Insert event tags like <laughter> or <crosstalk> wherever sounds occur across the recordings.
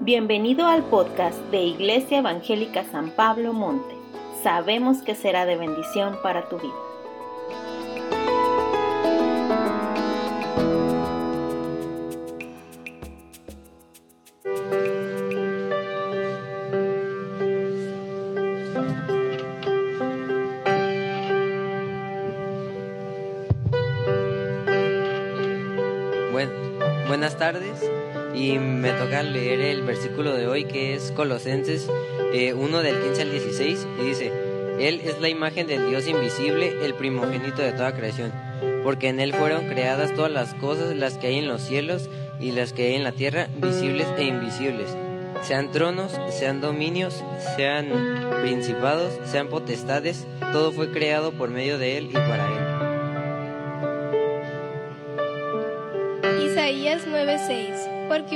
Bienvenido al podcast de Iglesia Evangélica San Pablo Monte. Sabemos que será de bendición para tu vida. buenas tardes y me toca leer el versículo de hoy que es Colosenses 1 eh, del 15 al 16 y dice, Él es la imagen del Dios invisible, el primogénito de toda creación, porque en Él fueron creadas todas las cosas, las que hay en los cielos y las que hay en la tierra, visibles e invisibles, sean tronos, sean dominios, sean principados, sean potestades, todo fue creado por medio de Él y para Él.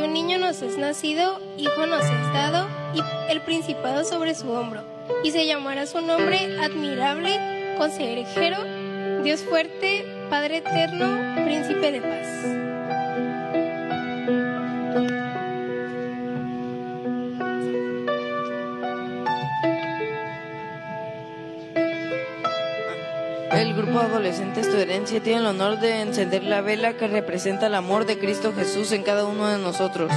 Un niño nos es nacido, hijo nos es dado, y el principado sobre su hombro, y se llamará su nombre admirable, consejero, Dios fuerte, Padre eterno, príncipe de paz. El grupo adolescente Herencia tiene el honor de encender la vela que representa el amor de Cristo Jesús en cada uno de nosotros.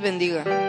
Bendiga.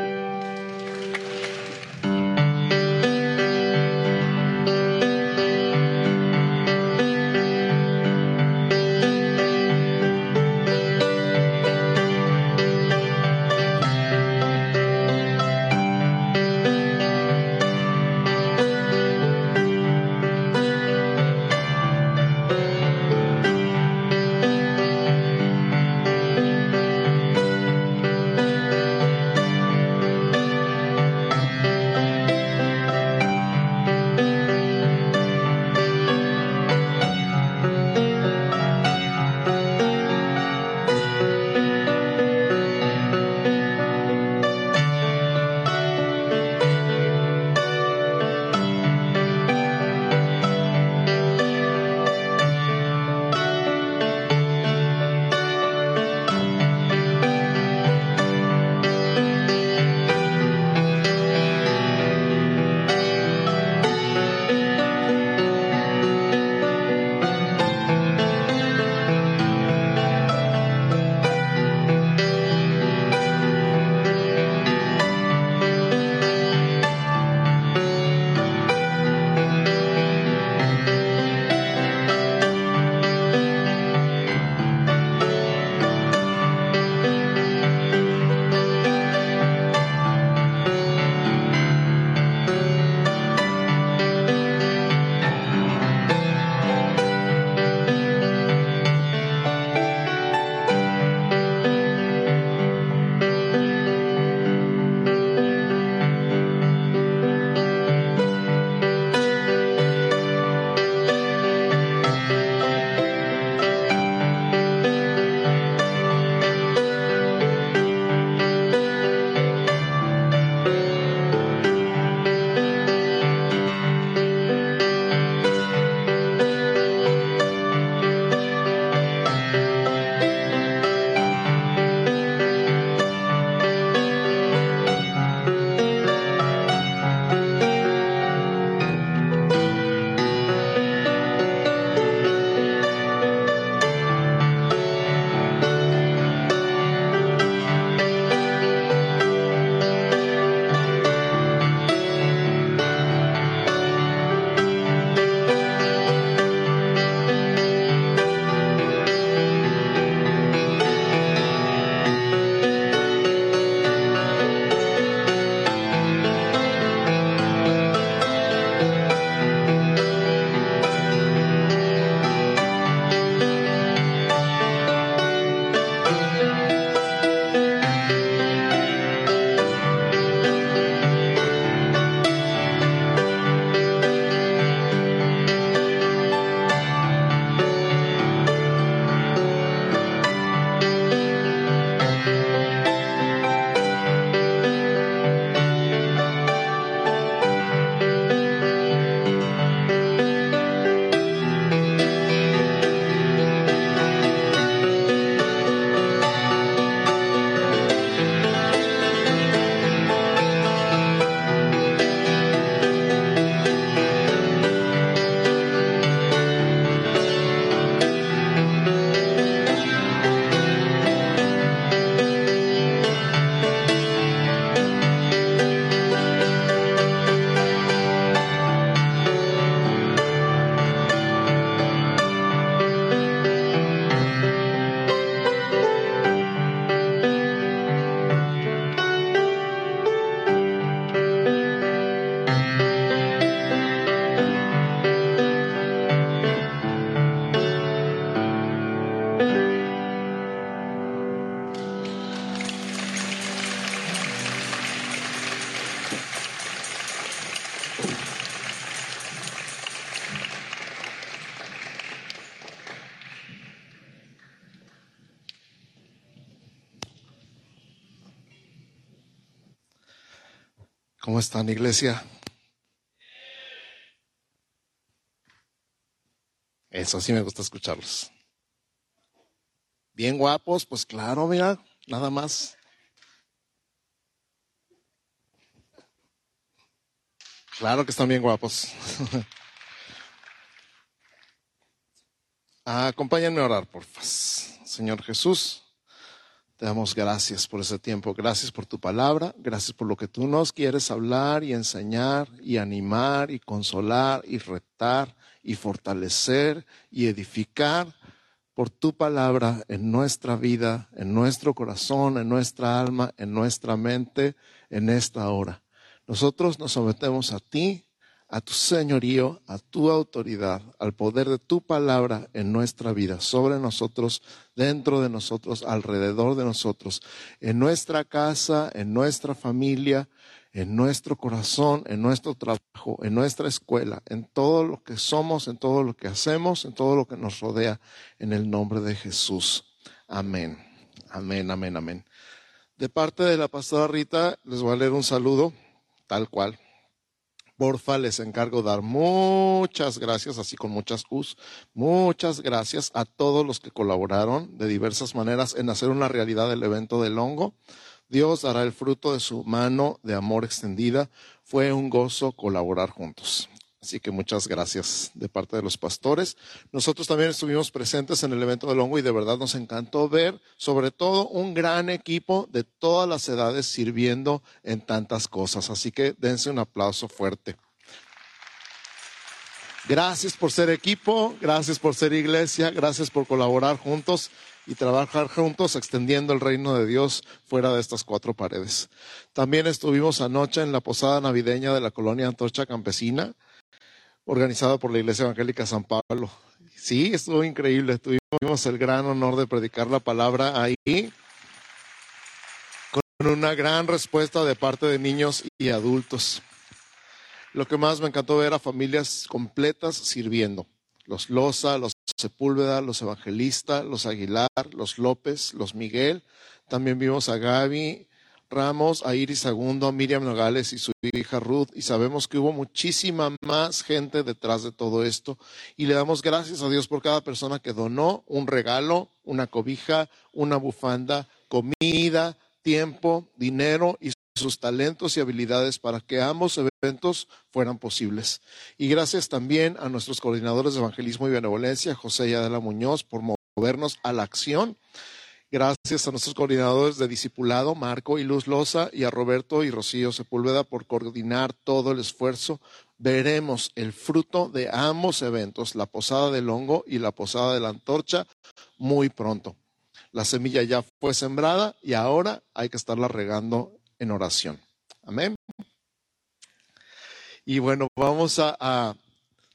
Están, iglesia? Eso sí me gusta escucharlos. Bien guapos, pues claro, mira, nada más. Claro que están bien guapos. <laughs> Acompáñenme a orar, por favor. Señor Jesús, te damos gracias por ese tiempo, gracias por tu palabra, gracias por lo que tú nos quieres hablar y enseñar y animar y consolar y retar y fortalecer y edificar por tu palabra en nuestra vida, en nuestro corazón, en nuestra alma, en nuestra mente, en esta hora. Nosotros nos sometemos a ti a tu señorío, a tu autoridad, al poder de tu palabra en nuestra vida, sobre nosotros, dentro de nosotros, alrededor de nosotros, en nuestra casa, en nuestra familia, en nuestro corazón, en nuestro trabajo, en nuestra escuela, en todo lo que somos, en todo lo que hacemos, en todo lo que nos rodea, en el nombre de Jesús. Amén. Amén, amén, amén. De parte de la pastora Rita, les voy a leer un saludo, tal cual porfa, les encargo dar muchas gracias, así con muchas U's, muchas gracias a todos los que colaboraron de diversas maneras en hacer una realidad el evento del hongo. Dios dará el fruto de su mano de amor extendida. Fue un gozo colaborar juntos. Así que muchas gracias de parte de los pastores. Nosotros también estuvimos presentes en el evento del hongo y de verdad nos encantó ver sobre todo un gran equipo de todas las edades sirviendo en tantas cosas. Así que dense un aplauso fuerte. Gracias por ser equipo, gracias por ser iglesia, gracias por colaborar juntos y trabajar juntos extendiendo el reino de Dios fuera de estas cuatro paredes. También estuvimos anoche en la posada navideña de la colonia Antorcha Campesina organizado por la Iglesia Evangélica San Pablo. Sí, estuvo increíble. Tuvimos el gran honor de predicar la palabra ahí con una gran respuesta de parte de niños y adultos. Lo que más me encantó ver a familias completas sirviendo. Los Loza, los Sepúlveda, los Evangelistas, los Aguilar, los López, los Miguel. También vimos a Gaby, Ramos, a Iris Segundo, Miriam Nogales y su hija Ruth, y sabemos que hubo muchísima más gente detrás de todo esto, y le damos gracias a Dios por cada persona que donó un regalo, una cobija, una bufanda, comida, tiempo, dinero y sus talentos y habilidades para que ambos eventos fueran posibles. Y gracias también a nuestros coordinadores de evangelismo y benevolencia, José y Adela Muñoz, por movernos a la acción Gracias a nuestros coordinadores de discipulado, Marco y Luz Loza, y a Roberto y Rocío Sepúlveda por coordinar todo el esfuerzo. Veremos el fruto de ambos eventos, la posada del hongo y la posada de la antorcha, muy pronto. La semilla ya fue sembrada y ahora hay que estarla regando en oración. Amén. Y bueno, vamos a, a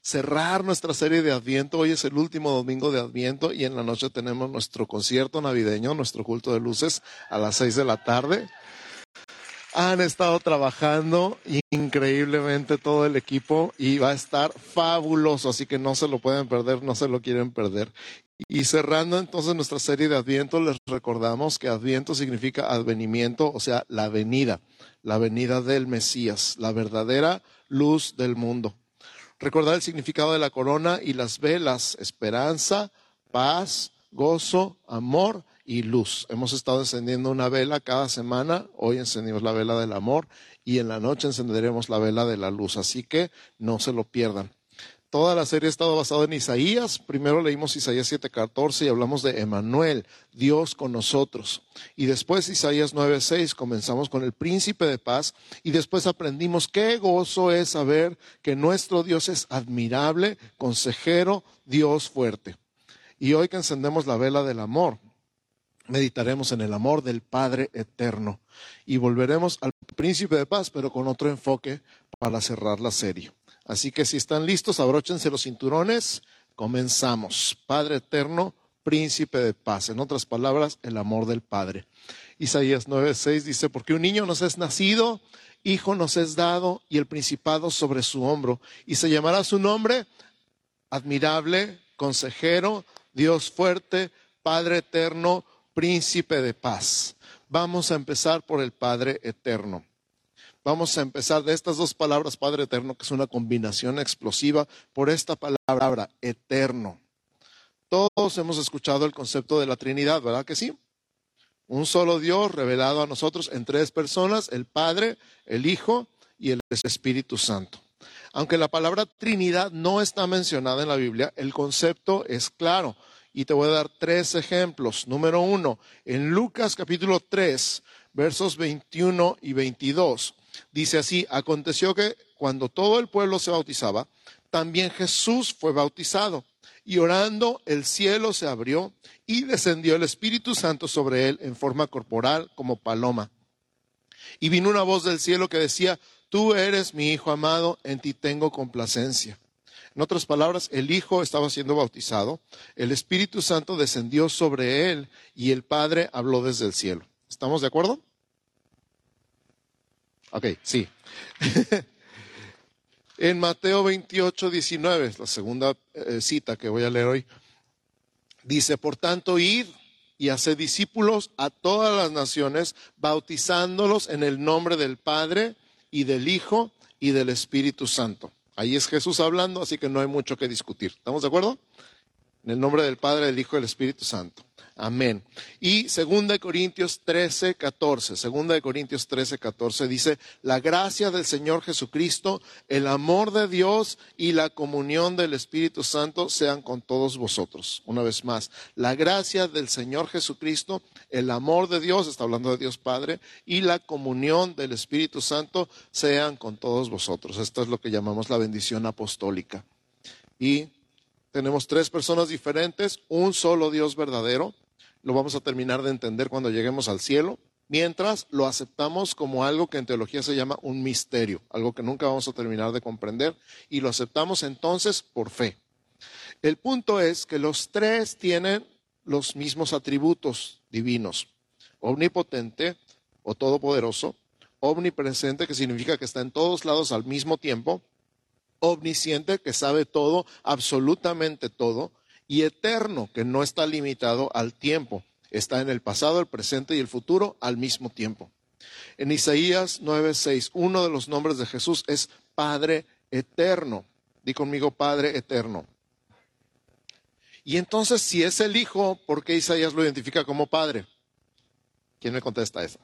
cerrar nuestra serie de Adviento. Hoy es el último domingo de Adviento y en la noche tenemos nuestro concierto navideño, nuestro culto de luces a las seis de la tarde. Han estado trabajando increíblemente todo el equipo y va a estar fabuloso, así que no se lo pueden perder, no se lo quieren perder. Y cerrando entonces nuestra serie de Adviento, les recordamos que Adviento significa advenimiento, o sea, la venida, la venida del Mesías, la verdadera luz del mundo recordar el significado de la corona y las velas, esperanza, paz, gozo, amor y luz. Hemos estado encendiendo una vela cada semana, hoy encendimos la vela del amor y en la noche encenderemos la vela de la luz, así que no se lo pierdan. Toda la serie ha estado basada en Isaías. Primero leímos Isaías 7:14 y hablamos de Emanuel, Dios con nosotros. Y después Isaías 9:6 comenzamos con el príncipe de paz y después aprendimos qué gozo es saber que nuestro Dios es admirable, consejero, Dios fuerte. Y hoy que encendemos la vela del amor, meditaremos en el amor del Padre eterno y volveremos al príncipe de paz, pero con otro enfoque para cerrar la serie. Así que si están listos, abróchense los cinturones. Comenzamos. Padre eterno, príncipe de paz. En otras palabras, el amor del Padre. Isaías 9:6 dice, porque un niño nos es nacido, hijo nos es dado y el principado sobre su hombro. Y se llamará su nombre admirable, consejero, Dios fuerte, Padre eterno, príncipe de paz. Vamos a empezar por el Padre eterno. Vamos a empezar de estas dos palabras, Padre Eterno, que es una combinación explosiva, por esta palabra, eterno. Todos hemos escuchado el concepto de la Trinidad, ¿verdad que sí? Un solo Dios revelado a nosotros en tres personas, el Padre, el Hijo y el Espíritu Santo. Aunque la palabra Trinidad no está mencionada en la Biblia, el concepto es claro. Y te voy a dar tres ejemplos. Número uno, en Lucas capítulo 3, versos 21 y 22, dice así, aconteció que cuando todo el pueblo se bautizaba, también Jesús fue bautizado. Y orando, el cielo se abrió y descendió el Espíritu Santo sobre él en forma corporal como paloma. Y vino una voz del cielo que decía, tú eres mi Hijo amado, en ti tengo complacencia. En otras palabras, el Hijo estaba siendo bautizado, el Espíritu Santo descendió sobre él y el Padre habló desde el cielo. ¿Estamos de acuerdo? Ok, sí. <laughs> en Mateo 28, 19, la segunda eh, cita que voy a leer hoy, dice, por tanto, id y haced discípulos a todas las naciones, bautizándolos en el nombre del Padre y del Hijo y del Espíritu Santo. Ahí es Jesús hablando, así que no hay mucho que discutir. ¿Estamos de acuerdo? En el nombre del Padre, del Hijo y del Espíritu Santo. Amén. Y 2 Corintios 13, 14. 2 Corintios 13, 14 dice, la gracia del Señor Jesucristo, el amor de Dios y la comunión del Espíritu Santo sean con todos vosotros. Una vez más, la gracia del Señor Jesucristo, el amor de Dios, está hablando de Dios Padre, y la comunión del Espíritu Santo sean con todos vosotros. Esto es lo que llamamos la bendición apostólica. Y tenemos tres personas diferentes, un solo Dios verdadero lo vamos a terminar de entender cuando lleguemos al cielo, mientras lo aceptamos como algo que en teología se llama un misterio, algo que nunca vamos a terminar de comprender, y lo aceptamos entonces por fe. El punto es que los tres tienen los mismos atributos divinos, omnipotente o todopoderoso, omnipresente, que significa que está en todos lados al mismo tiempo, omnisciente, que sabe todo, absolutamente todo, y eterno, que no está limitado al tiempo, está en el pasado, el presente y el futuro al mismo tiempo. En Isaías 9:6, uno de los nombres de Jesús es Padre eterno. Di conmigo, Padre eterno. Y entonces, si es el Hijo, ¿por qué Isaías lo identifica como Padre? ¿Quién me contesta eso?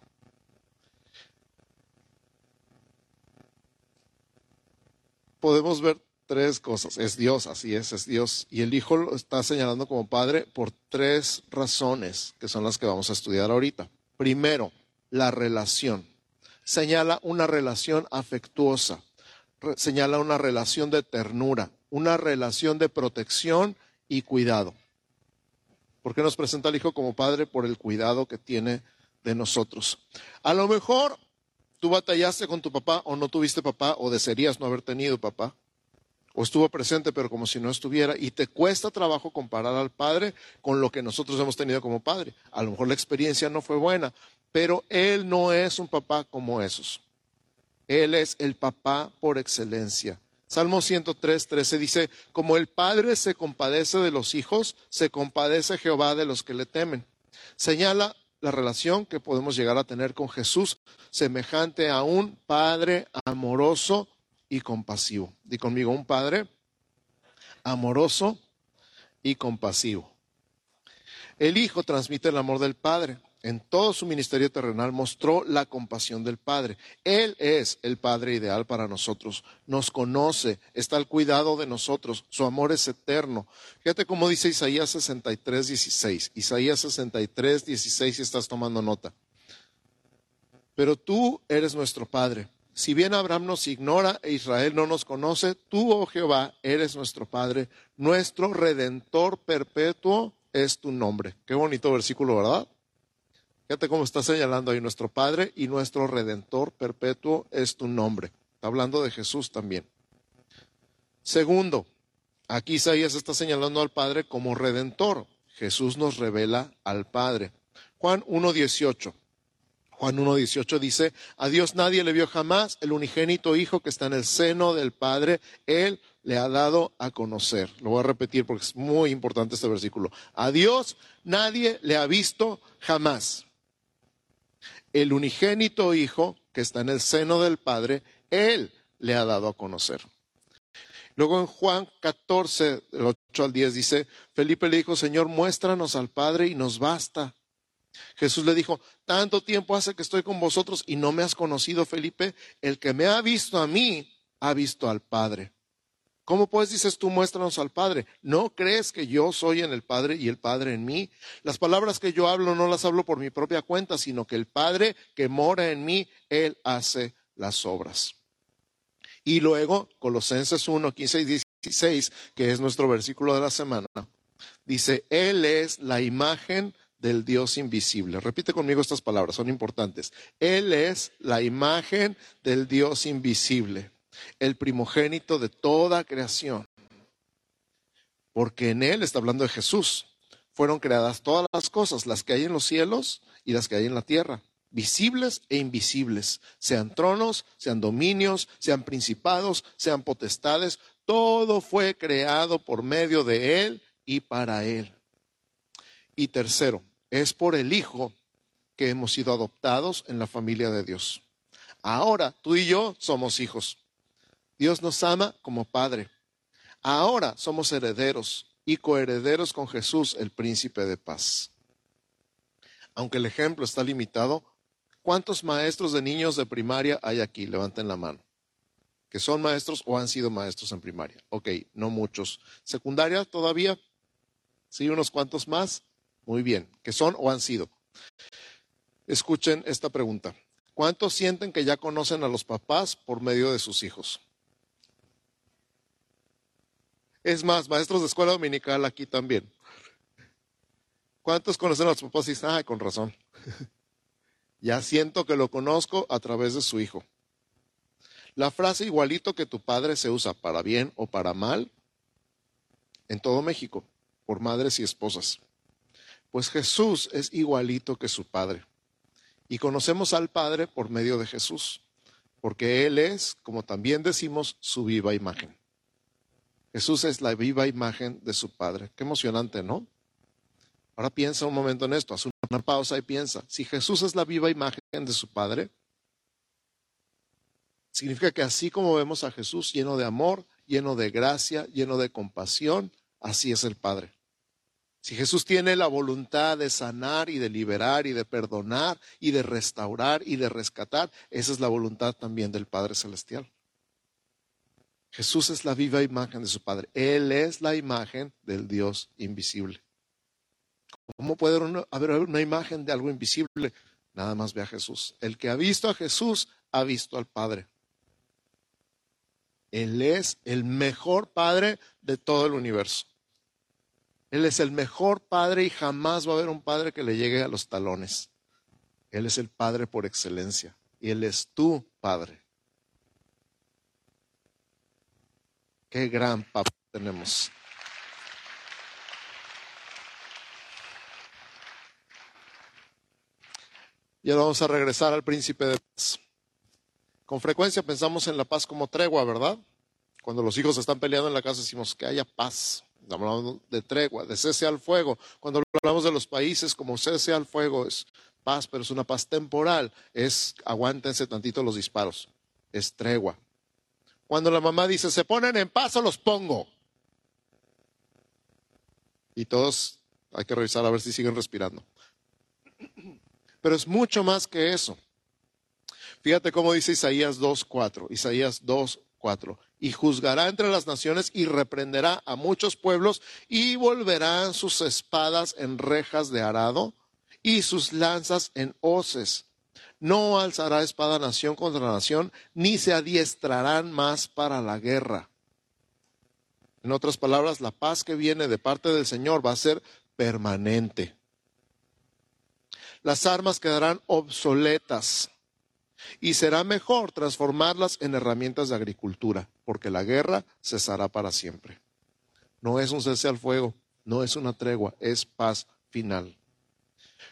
Podemos ver tres cosas. Es Dios, así es, es Dios. Y el Hijo lo está señalando como Padre por tres razones, que son las que vamos a estudiar ahorita. Primero, la relación. Señala una relación afectuosa, señala una relación de ternura, una relación de protección y cuidado. ¿Por qué nos presenta al Hijo como Padre? Por el cuidado que tiene de nosotros. A lo mejor tú batallaste con tu papá o no tuviste papá o desearías no haber tenido papá o estuvo presente pero como si no estuviera y te cuesta trabajo comparar al padre con lo que nosotros hemos tenido como padre. A lo mejor la experiencia no fue buena, pero él no es un papá como esos. Él es el papá por excelencia. Salmo 103, 13 dice, como el padre se compadece de los hijos, se compadece Jehová de los que le temen. Señala la relación que podemos llegar a tener con Jesús, semejante a un padre amoroso y compasivo. Di conmigo, un padre amoroso y compasivo. El Hijo transmite el amor del Padre. En todo su ministerio terrenal mostró la compasión del Padre. Él es el Padre ideal para nosotros. Nos conoce, está al cuidado de nosotros. Su amor es eterno. Fíjate cómo dice Isaías 63, 16. Isaías 63, 16, si estás tomando nota. Pero tú eres nuestro Padre si bien Abraham nos ignora e Israel no nos conoce, tú, oh Jehová, eres nuestro Padre, nuestro Redentor perpetuo es tu nombre. Qué bonito versículo, ¿verdad? Fíjate cómo está señalando ahí nuestro Padre y nuestro Redentor perpetuo es tu nombre. Está hablando de Jesús también. Segundo, aquí Isaías está señalando al Padre como Redentor. Jesús nos revela al Padre. Juan 1.18. Juan 1.18 dice, a Dios nadie le vio jamás, el unigénito Hijo que está en el seno del Padre, Él le ha dado a conocer. Lo voy a repetir porque es muy importante este versículo. A Dios nadie le ha visto jamás. el unigénito Hijo que está en el seno del Padre, Él le ha dado a conocer. Luego en Juan 14, del 8 al 10 dice, Felipe le dijo, Señor, muéstranos al Padre y nos basta. Jesús le dijo, tanto tiempo hace que estoy con vosotros y no me has conocido, Felipe. El que me ha visto a mí, ha visto al Padre. ¿Cómo pues dices tú, muéstranos al Padre? ¿No crees que yo soy en el Padre y el Padre en mí? Las palabras que yo hablo no las hablo por mi propia cuenta, sino que el Padre que mora en mí, Él hace las obras. Y luego, Colosenses 1, 15 y 16, que es nuestro versículo de la semana, dice, Él es la imagen del Dios invisible. Repite conmigo estas palabras, son importantes. Él es la imagen del Dios invisible, el primogénito de toda creación. Porque en Él, está hablando de Jesús, fueron creadas todas las cosas, las que hay en los cielos y las que hay en la tierra visibles e invisibles, sean tronos, sean dominios, sean principados, sean potestades, todo fue creado por medio de Él y para Él. Y tercero, es por el Hijo que hemos sido adoptados en la familia de Dios. Ahora tú y yo somos hijos. Dios nos ama como Padre. Ahora somos herederos y coherederos con Jesús, el príncipe de paz. Aunque el ejemplo está limitado, ¿Cuántos maestros de niños de primaria hay aquí? Levanten la mano. ¿Que son maestros o han sido maestros en primaria? Ok, no muchos. ¿Secundaria todavía? ¿Sí, unos cuantos más? Muy bien. ¿Que son o han sido? Escuchen esta pregunta. ¿Cuántos sienten que ya conocen a los papás por medio de sus hijos? Es más, maestros de escuela dominical aquí también. ¿Cuántos conocen a los papás y dicen, ah, con razón? <laughs> Ya siento que lo conozco a través de su hijo. La frase igualito que tu padre se usa para bien o para mal en todo México, por madres y esposas. Pues Jesús es igualito que su padre. Y conocemos al Padre por medio de Jesús, porque Él es, como también decimos, su viva imagen. Jesús es la viva imagen de su Padre. Qué emocionante, ¿no? Ahora piensa un momento en esto, haz una pausa y piensa, si Jesús es la viva imagen de su Padre, significa que así como vemos a Jesús lleno de amor, lleno de gracia, lleno de compasión, así es el Padre. Si Jesús tiene la voluntad de sanar y de liberar y de perdonar y de restaurar y de rescatar, esa es la voluntad también del Padre Celestial. Jesús es la viva imagen de su Padre. Él es la imagen del Dios invisible. ¿Cómo puede haber una imagen de algo invisible? Nada más ve a Jesús. El que ha visto a Jesús ha visto al Padre. Él es el mejor Padre de todo el universo. Él es el mejor Padre y jamás va a haber un Padre que le llegue a los talones. Él es el Padre por excelencia y Él es tu Padre. Qué gran papá tenemos. Y ahora vamos a regresar al príncipe de paz. Con frecuencia pensamos en la paz como tregua, ¿verdad? Cuando los hijos están peleando en la casa decimos que haya paz. Hablamos de tregua, de cese al fuego. Cuando hablamos de los países como cese al fuego es paz, pero es una paz temporal. Es aguántense tantito los disparos. Es tregua. Cuando la mamá dice, se ponen en paz o los pongo. Y todos hay que revisar a ver si siguen respirando. Pero es mucho más que eso. Fíjate cómo dice Isaías 2.4. Isaías 2.4. Y juzgará entre las naciones y reprenderá a muchos pueblos y volverán sus espadas en rejas de arado y sus lanzas en hoces. No alzará espada nación contra nación, ni se adiestrarán más para la guerra. En otras palabras, la paz que viene de parte del Señor va a ser permanente las armas quedarán obsoletas y será mejor transformarlas en herramientas de agricultura, porque la guerra cesará para siempre. No es un cese al fuego, no es una tregua, es paz final.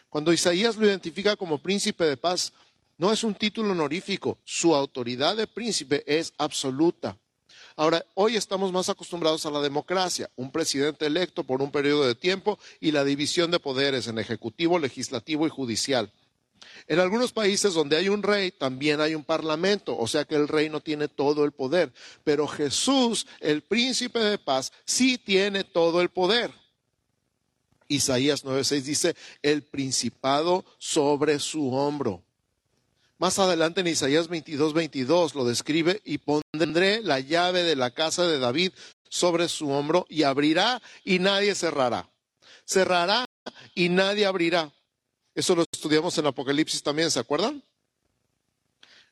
Cuando Isaías lo identifica como príncipe de paz, no es un título honorífico, su autoridad de príncipe es absoluta. Ahora, hoy estamos más acostumbrados a la democracia, un presidente electo por un periodo de tiempo y la división de poderes en ejecutivo, legislativo y judicial. En algunos países donde hay un rey, también hay un parlamento, o sea que el rey no tiene todo el poder. Pero Jesús, el príncipe de paz, sí tiene todo el poder. Isaías 9:6 dice, el principado sobre su hombro. Más adelante en Isaías 22, 22 lo describe y pondré la llave de la casa de David sobre su hombro y abrirá y nadie cerrará. Cerrará y nadie abrirá. Eso lo estudiamos en Apocalipsis también, ¿se acuerdan?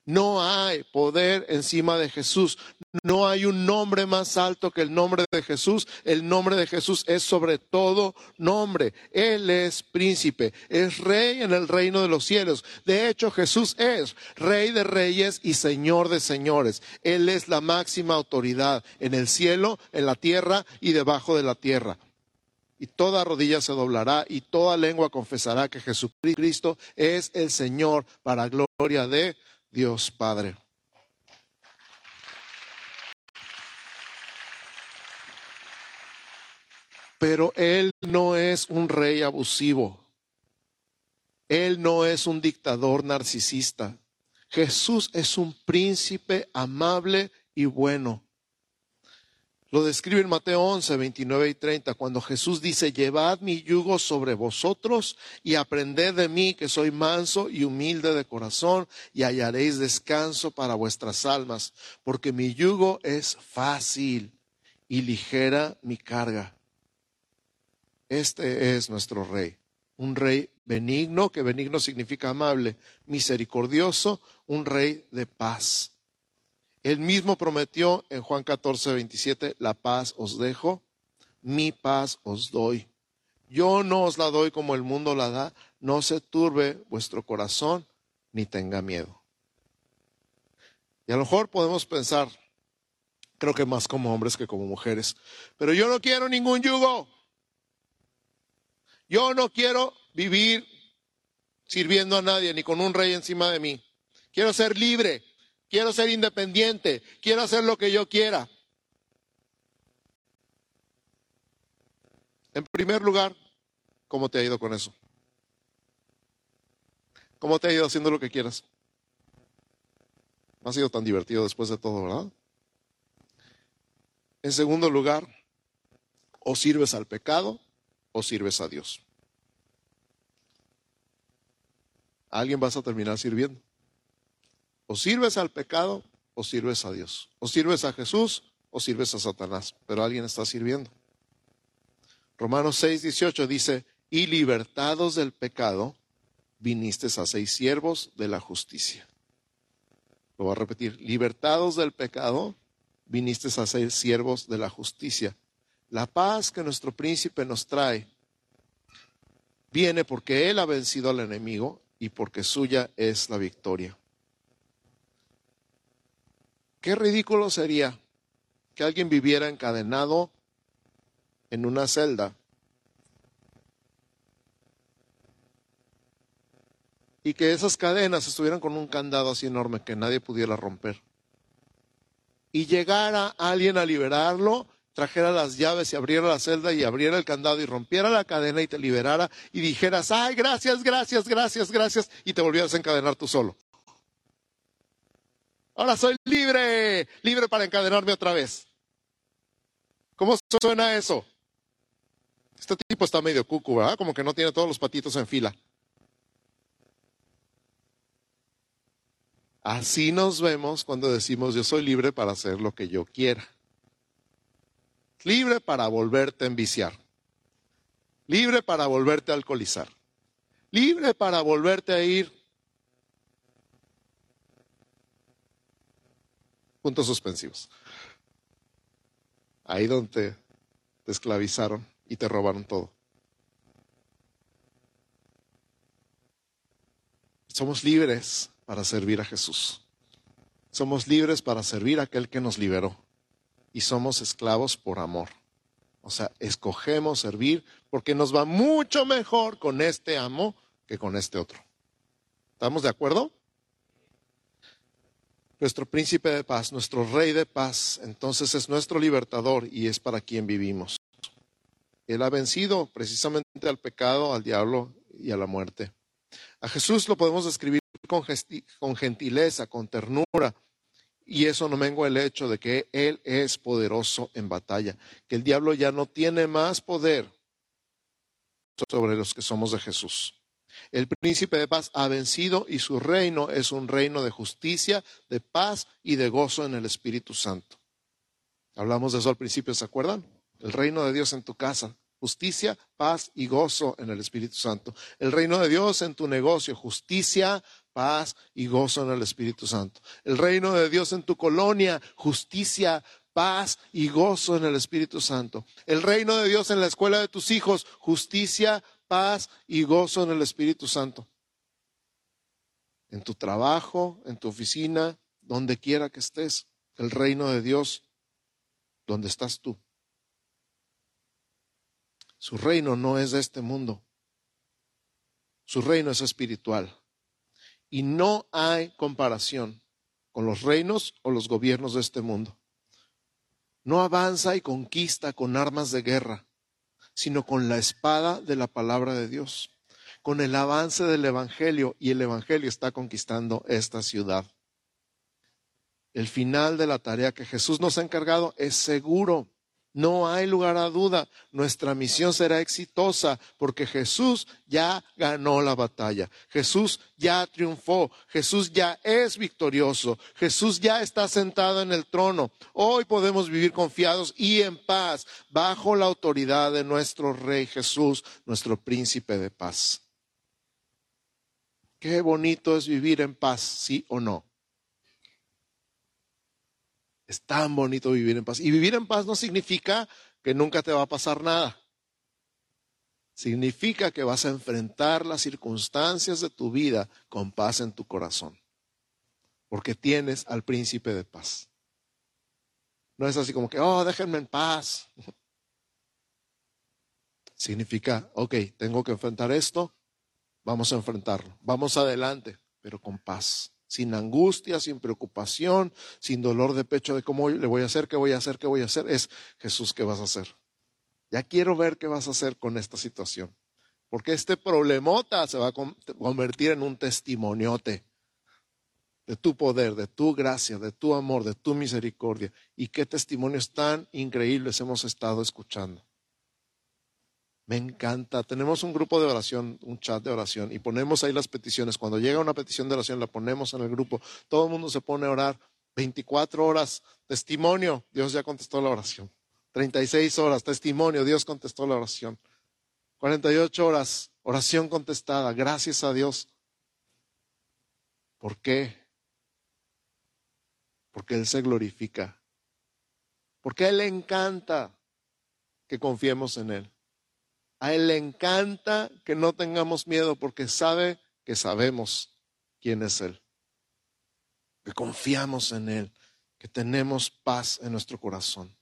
No hay poder encima de Jesús. No hay un nombre más alto que el nombre de Jesús. El nombre de Jesús es sobre todo nombre. Él es príncipe, es rey en el reino de los cielos. De hecho, Jesús es rey de reyes y señor de señores. Él es la máxima autoridad en el cielo, en la tierra y debajo de la tierra. Y toda rodilla se doblará y toda lengua confesará que Jesucristo es el Señor para gloria de Dios Padre. Pero Él no es un rey abusivo. Él no es un dictador narcisista. Jesús es un príncipe amable y bueno. Lo describe en Mateo 11, 29 y 30, cuando Jesús dice, llevad mi yugo sobre vosotros y aprended de mí que soy manso y humilde de corazón y hallaréis descanso para vuestras almas, porque mi yugo es fácil y ligera mi carga. Este es nuestro rey, un rey benigno, que benigno significa amable, misericordioso, un rey de paz. Él mismo prometió en Juan 14, 27, la paz os dejo, mi paz os doy. Yo no os la doy como el mundo la da, no se turbe vuestro corazón ni tenga miedo. Y a lo mejor podemos pensar, creo que más como hombres que como mujeres, pero yo no quiero ningún yugo. Yo no quiero vivir sirviendo a nadie ni con un rey encima de mí. Quiero ser libre quiero ser independiente, quiero hacer lo que yo quiera. En primer lugar, ¿cómo te ha ido con eso? ¿Cómo te ha ido haciendo lo que quieras? No ha sido tan divertido después de todo, ¿verdad? En segundo lugar, o sirves al pecado o sirves a Dios. ¿A alguien vas a terminar sirviendo? O sirves al pecado o sirves a Dios. O sirves a Jesús o sirves a Satanás. Pero alguien está sirviendo. Romanos 6, 18 dice, y libertados del pecado, viniste a seis siervos de la justicia. Lo voy a repetir, libertados del pecado, viniste a ser siervos de la justicia. La paz que nuestro príncipe nos trae viene porque Él ha vencido al enemigo y porque suya es la victoria. Qué ridículo sería que alguien viviera encadenado en una celda y que esas cadenas estuvieran con un candado así enorme que nadie pudiera romper. Y llegara alguien a liberarlo, trajera las llaves y abriera la celda y abriera el candado y rompiera la cadena y te liberara y dijeras, ay, gracias, gracias, gracias, gracias, y te volvieras a encadenar tú solo. Ahora soy libre, libre para encadenarme otra vez. ¿Cómo suena eso? Este tipo está medio cucu, ¿verdad? Como que no tiene todos los patitos en fila. Así nos vemos cuando decimos yo soy libre para hacer lo que yo quiera. Libre para volverte a enviciar. Libre para volverte a alcoholizar. Libre para volverte a ir puntos suspensivos. Ahí donde te esclavizaron y te robaron todo. Somos libres para servir a Jesús. Somos libres para servir a aquel que nos liberó. Y somos esclavos por amor. O sea, escogemos servir porque nos va mucho mejor con este amo que con este otro. ¿Estamos de acuerdo? Nuestro príncipe de paz, nuestro rey de paz, entonces es nuestro libertador y es para quien vivimos. Él ha vencido precisamente al pecado, al diablo y a la muerte. A Jesús lo podemos describir con, gentileza, con ternura, y eso no mengua el hecho de que Él es poderoso en batalla, que el diablo ya no tiene más poder sobre los que somos de Jesús. El príncipe de paz ha vencido y su reino es un reino de justicia, de paz y de gozo en el Espíritu Santo. Hablamos de eso al principio, ¿se acuerdan? El reino de Dios en tu casa, justicia, paz y gozo en el Espíritu Santo. El reino de Dios en tu negocio, justicia, paz y gozo en el Espíritu Santo. El reino de Dios en tu colonia, justicia, paz y gozo en el Espíritu Santo. El reino de Dios en la escuela de tus hijos, justicia, paz y gozo en el Espíritu Santo. En tu trabajo, en tu oficina, donde quiera que estés, el reino de Dios, donde estás tú. Su reino no es de este mundo. Su reino es espiritual. Y no hay comparación con los reinos o los gobiernos de este mundo. No avanza y conquista con armas de guerra sino con la espada de la palabra de Dios, con el avance del Evangelio, y el Evangelio está conquistando esta ciudad. El final de la tarea que Jesús nos ha encargado es seguro. No hay lugar a duda, nuestra misión será exitosa porque Jesús ya ganó la batalla, Jesús ya triunfó, Jesús ya es victorioso, Jesús ya está sentado en el trono. Hoy podemos vivir confiados y en paz bajo la autoridad de nuestro Rey Jesús, nuestro príncipe de paz. Qué bonito es vivir en paz, sí o no. Es tan bonito vivir en paz. Y vivir en paz no significa que nunca te va a pasar nada. Significa que vas a enfrentar las circunstancias de tu vida con paz en tu corazón. Porque tienes al príncipe de paz. No es así como que, oh, déjenme en paz. <laughs> Significa, ok, tengo que enfrentar esto, vamos a enfrentarlo, vamos adelante, pero con paz sin angustia, sin preocupación, sin dolor de pecho de cómo le voy a hacer, qué voy a hacer, qué voy a hacer. Es Jesús, ¿qué vas a hacer? Ya quiero ver qué vas a hacer con esta situación. Porque este problemota se va a convertir en un testimoniote de tu poder, de tu gracia, de tu amor, de tu misericordia. Y qué testimonios tan increíbles hemos estado escuchando. Me encanta. Tenemos un grupo de oración, un chat de oración, y ponemos ahí las peticiones. Cuando llega una petición de oración, la ponemos en el grupo. Todo el mundo se pone a orar. 24 horas, testimonio, Dios ya contestó la oración. 36 horas, testimonio, Dios contestó la oración. 48 horas, oración contestada, gracias a Dios. ¿Por qué? Porque Él se glorifica. Porque Él le encanta que confiemos en Él. A Él le encanta que no tengamos miedo porque sabe que sabemos quién es Él. Que confiamos en Él, que tenemos paz en nuestro corazón.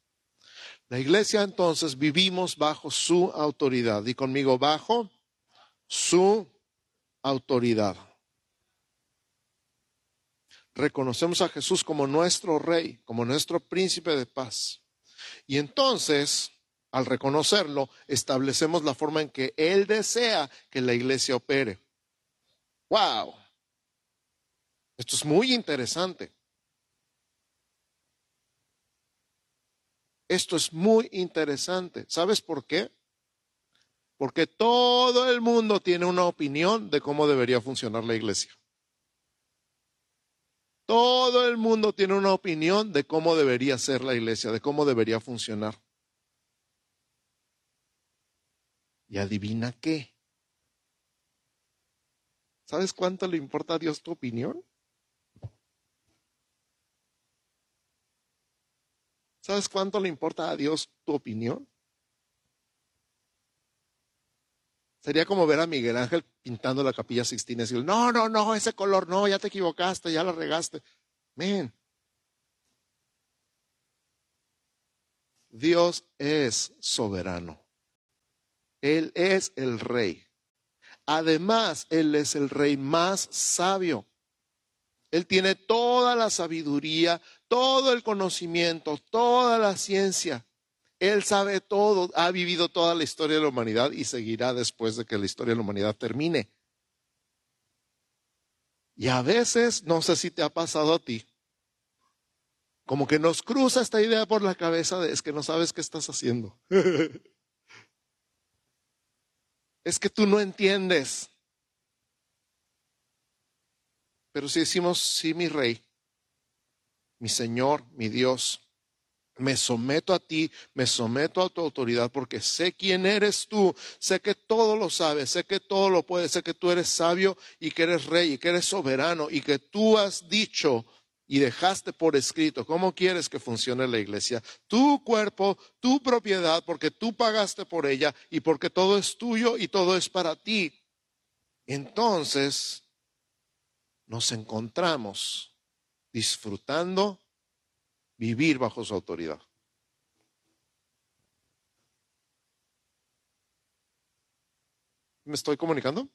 La iglesia entonces vivimos bajo su autoridad. Y conmigo, bajo su autoridad. Reconocemos a Jesús como nuestro rey, como nuestro príncipe de paz. Y entonces al reconocerlo, establecemos la forma en que Él desea que la iglesia opere. ¡Wow! Esto es muy interesante. Esto es muy interesante. ¿Sabes por qué? Porque todo el mundo tiene una opinión de cómo debería funcionar la iglesia. Todo el mundo tiene una opinión de cómo debería ser la iglesia, de cómo debería funcionar. Y adivina qué. ¿Sabes cuánto le importa a Dios tu opinión? ¿Sabes cuánto le importa a Dios tu opinión? Sería como ver a Miguel Ángel pintando la capilla Sixtina y decir, no, no, no, ese color no, ya te equivocaste, ya la regaste. Men. Dios es soberano. Él es el rey. Además, Él es el rey más sabio. Él tiene toda la sabiduría, todo el conocimiento, toda la ciencia. Él sabe todo, ha vivido toda la historia de la humanidad y seguirá después de que la historia de la humanidad termine. Y a veces, no sé si te ha pasado a ti, como que nos cruza esta idea por la cabeza de es que no sabes qué estás haciendo. <laughs> es que tú no entiendes. Pero si decimos, sí, mi rey, mi Señor, mi Dios, me someto a ti, me someto a tu autoridad porque sé quién eres tú, sé que todo lo sabes, sé que todo lo puedes, sé que tú eres sabio y que eres rey y que eres soberano y que tú has dicho y dejaste por escrito cómo quieres que funcione la iglesia. Tu cuerpo, tu propiedad, porque tú pagaste por ella y porque todo es tuyo y todo es para ti. Entonces nos encontramos disfrutando vivir bajo su autoridad. ¿Me estoy comunicando?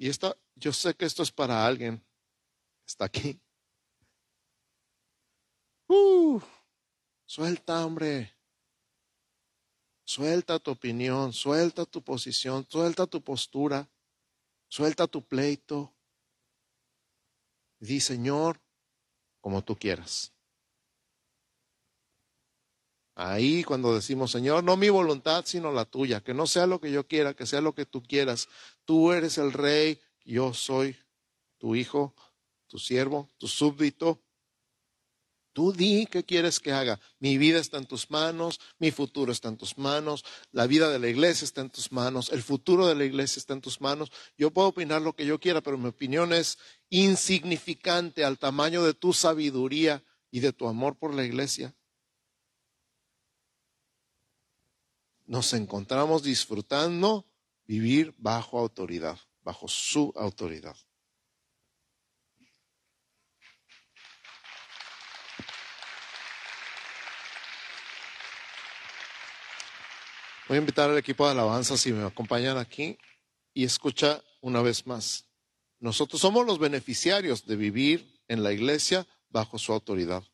Y esta, yo sé que esto es para alguien. Está aquí. Uh, suelta, hombre. Suelta tu opinión, suelta tu posición, suelta tu postura. Suelta tu pleito. Di, Señor, como tú quieras. Ahí cuando decimos, Señor, no mi voluntad, sino la tuya, que no sea lo que yo quiera, que sea lo que tú quieras. Tú eres el rey, yo soy tu hijo, tu siervo, tu súbdito. Tú di qué quieres que haga. Mi vida está en tus manos, mi futuro está en tus manos, la vida de la iglesia está en tus manos, el futuro de la iglesia está en tus manos. Yo puedo opinar lo que yo quiera, pero mi opinión es insignificante al tamaño de tu sabiduría y de tu amor por la iglesia. Nos encontramos disfrutando vivir bajo autoridad, bajo su autoridad. Voy a invitar al equipo de alabanza si me acompañan aquí y escucha una vez más. Nosotros somos los beneficiarios de vivir en la iglesia bajo su autoridad.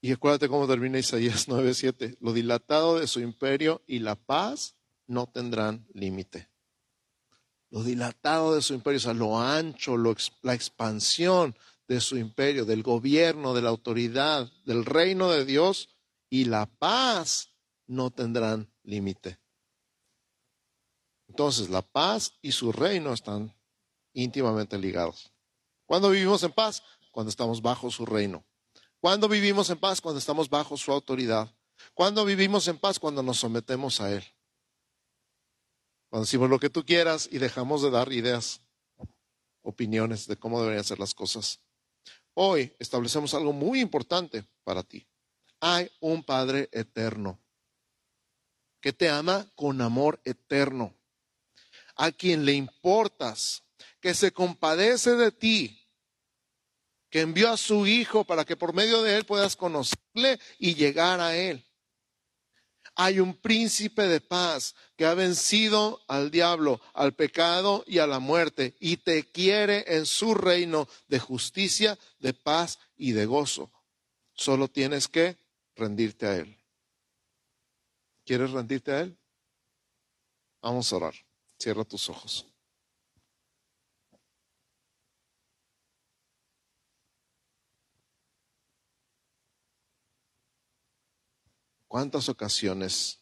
Y acuérdate cómo termina Isaías <laughs> 9:7. Lo dilatado de su imperio y la paz no tendrán límite. Lo dilatado de su imperio, o sea, lo ancho, la expansión de su imperio, del gobierno, de la autoridad, del reino de Dios y la paz no tendrán límite. Entonces, la paz y su reino están íntimamente ligados. ¿Cuándo vivimos en paz? Cuando estamos bajo su reino. ¿Cuándo vivimos en paz? Cuando estamos bajo su autoridad. ¿Cuándo vivimos en paz? Cuando nos sometemos a Él. Cuando decimos lo que tú quieras y dejamos de dar ideas, opiniones de cómo deberían ser las cosas. Hoy establecemos algo muy importante para ti hay un Padre eterno que te ama con amor eterno, a quien le importas, que se compadece de ti, que envió a su Hijo para que por medio de él puedas conocerle y llegar a él. Hay un príncipe de paz que ha vencido al diablo, al pecado y a la muerte y te quiere en su reino de justicia, de paz y de gozo. Solo tienes que rendirte a Él. ¿Quieres rendirte a Él? Vamos a orar. Cierra tus ojos. ¿Cuántas ocasiones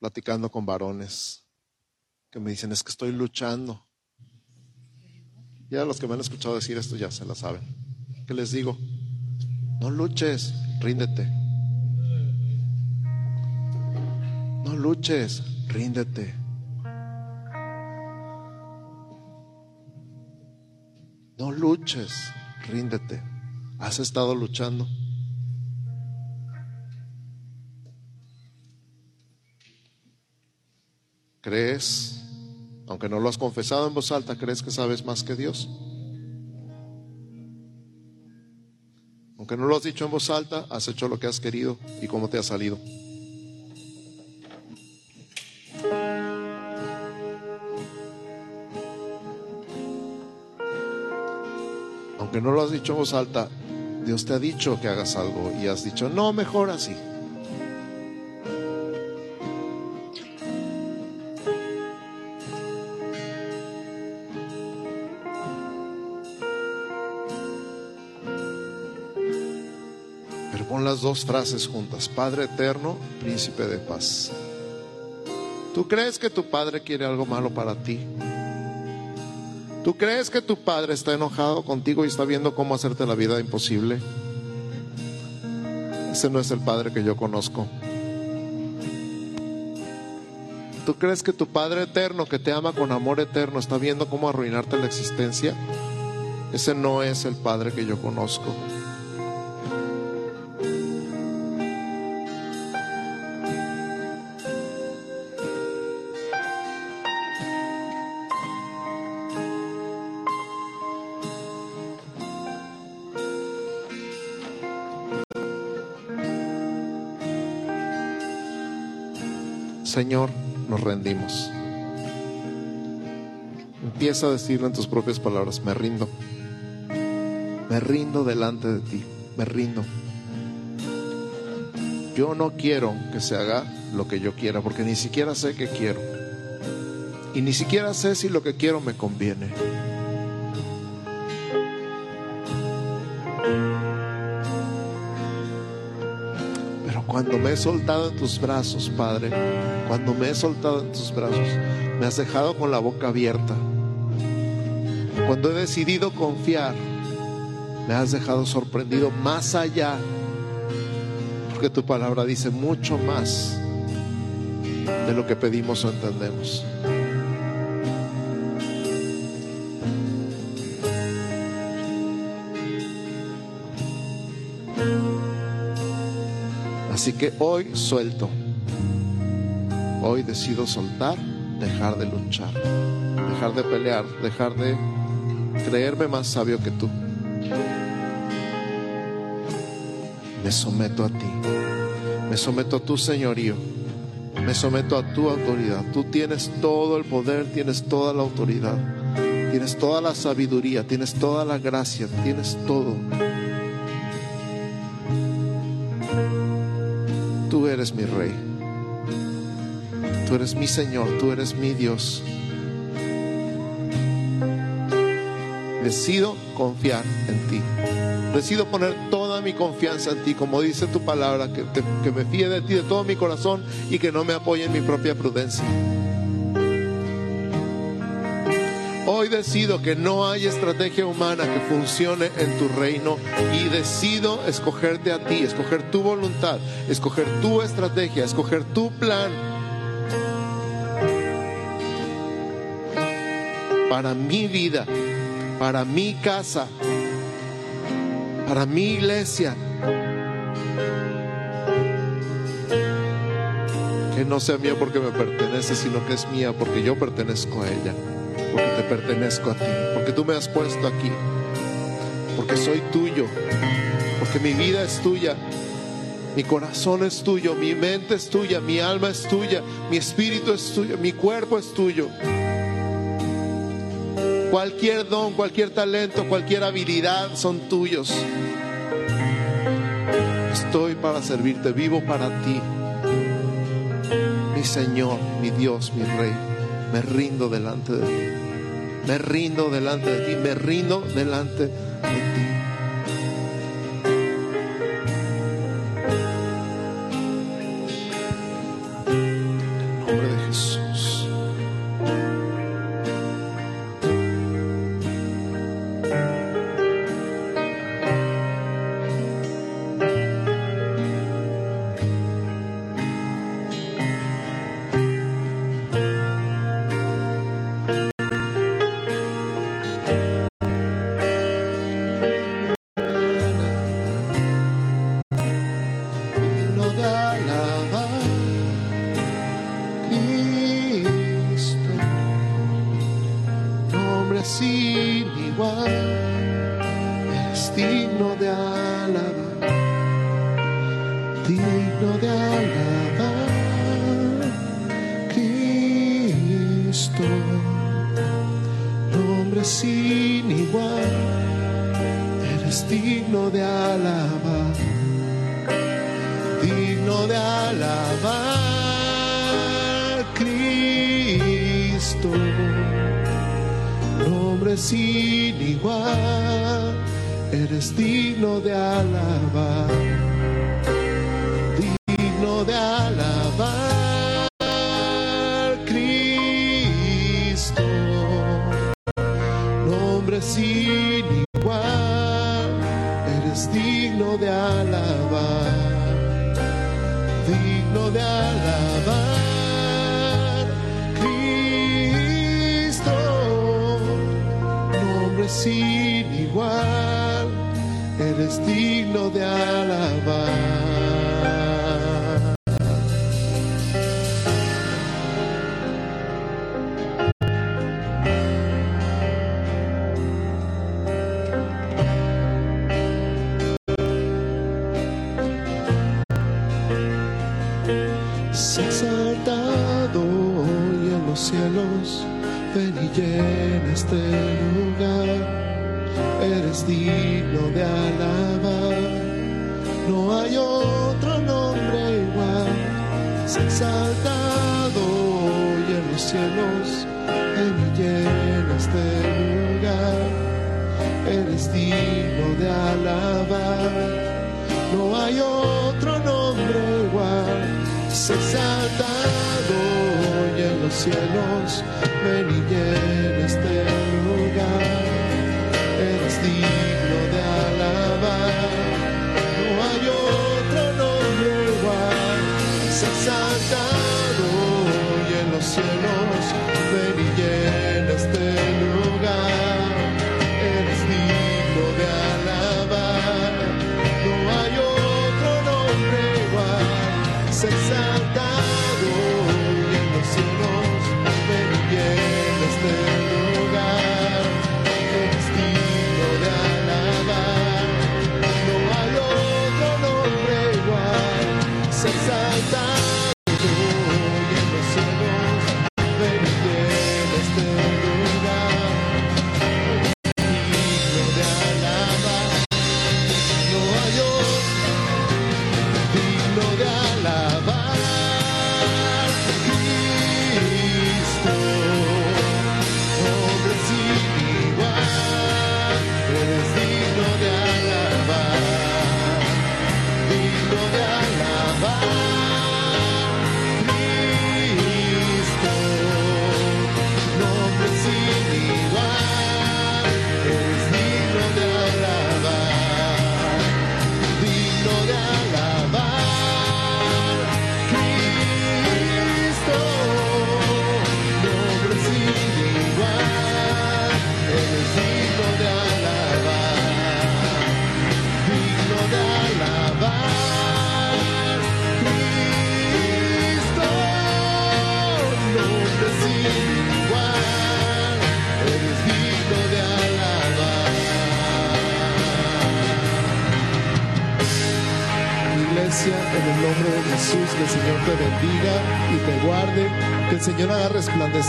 platicando con varones que me dicen es que estoy luchando? Ya los que me han escuchado decir esto ya se la saben. ¿Qué les digo? No luches, ríndete. No luches, ríndete. No luches, ríndete. ¿Has estado luchando? ¿Crees, aunque no lo has confesado en voz alta, crees que sabes más que Dios? Aunque no lo has dicho en voz alta, has hecho lo que has querido y cómo te ha salido. Aunque no lo has dicho en voz alta, Dios te ha dicho que hagas algo y has dicho, no, mejor así. Las dos frases juntas, Padre eterno, príncipe de paz. ¿Tú crees que tu Padre quiere algo malo para ti? ¿Tú crees que tu Padre está enojado contigo y está viendo cómo hacerte la vida imposible? Ese no es el Padre que yo conozco. ¿Tú crees que tu Padre eterno, que te ama con amor eterno, está viendo cómo arruinarte la existencia? Ese no es el Padre que yo conozco. Señor, nos rendimos. Empieza a decirlo en tus propias palabras, me rindo. Me rindo delante de ti, me rindo. Yo no quiero que se haga lo que yo quiera, porque ni siquiera sé qué quiero. Y ni siquiera sé si lo que quiero me conviene. Me he soltado en tus brazos, Padre, cuando me he soltado en tus brazos, me has dejado con la boca abierta. Cuando he decidido confiar, me has dejado sorprendido más allá, porque tu palabra dice mucho más de lo que pedimos o entendemos. Así que hoy suelto. Hoy decido soltar, dejar de luchar, dejar de pelear, dejar de creerme más sabio que tú. Me someto a ti. Me someto a tu señorío. Me someto a tu autoridad. Tú tienes todo el poder, tienes toda la autoridad. Tienes toda la sabiduría, tienes toda la gracia, tienes todo. Eres mi rey. Tú eres mi Señor, tú eres mi Dios. Decido confiar en ti. Decido poner toda mi confianza en ti, como dice tu palabra, que, que me fíe de ti de todo mi corazón y que no me apoye en mi propia prudencia. Decido que no hay estrategia humana que funcione en tu reino y decido escogerte a ti, escoger tu voluntad, escoger tu estrategia, escoger tu plan para mi vida, para mi casa, para mi iglesia. Que no sea mía porque me pertenece, sino que es mía porque yo pertenezco a ella, porque te pertenezco a ti, porque tú me has puesto aquí, porque soy tuyo, porque mi vida es tuya, mi corazón es tuyo, mi mente es tuya, mi alma es tuya, mi espíritu es tuyo, mi cuerpo es tuyo. Cualquier don, cualquier talento, cualquier habilidad son tuyos. Estoy para servirte, vivo para ti. Mi Señor, mi Dios, mi Rey, me rindo delante de ti. Me rindo delante de ti, me rindo delante de ti. Digno de alabar, digno de alabar, Cristo, nombre sin igual, eres digno de alabar, digno de alabar, Cristo, nombre sin igual, eres digno de alabar, eres digno de alabar. Se ha exaltado hoy en los cielos, ven y llena este lugar. Eres digno de alabar, no hay otro nombre igual. Se exaltado hoy en los cielos, ven y llena este lugar. Eres digno de alabar. No hay otro nombre igual. Se exaltado hoy en los cielos. Ven y llena este lugar. Exaltado hoy en los cielos.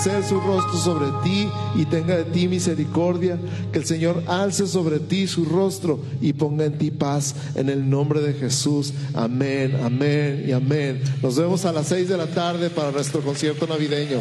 Su rostro sobre ti y tenga de ti misericordia, que el Señor alce sobre ti su rostro y ponga en ti paz, en el nombre de Jesús. Amén, amén y amén. Nos vemos a las seis de la tarde para nuestro concierto navideño.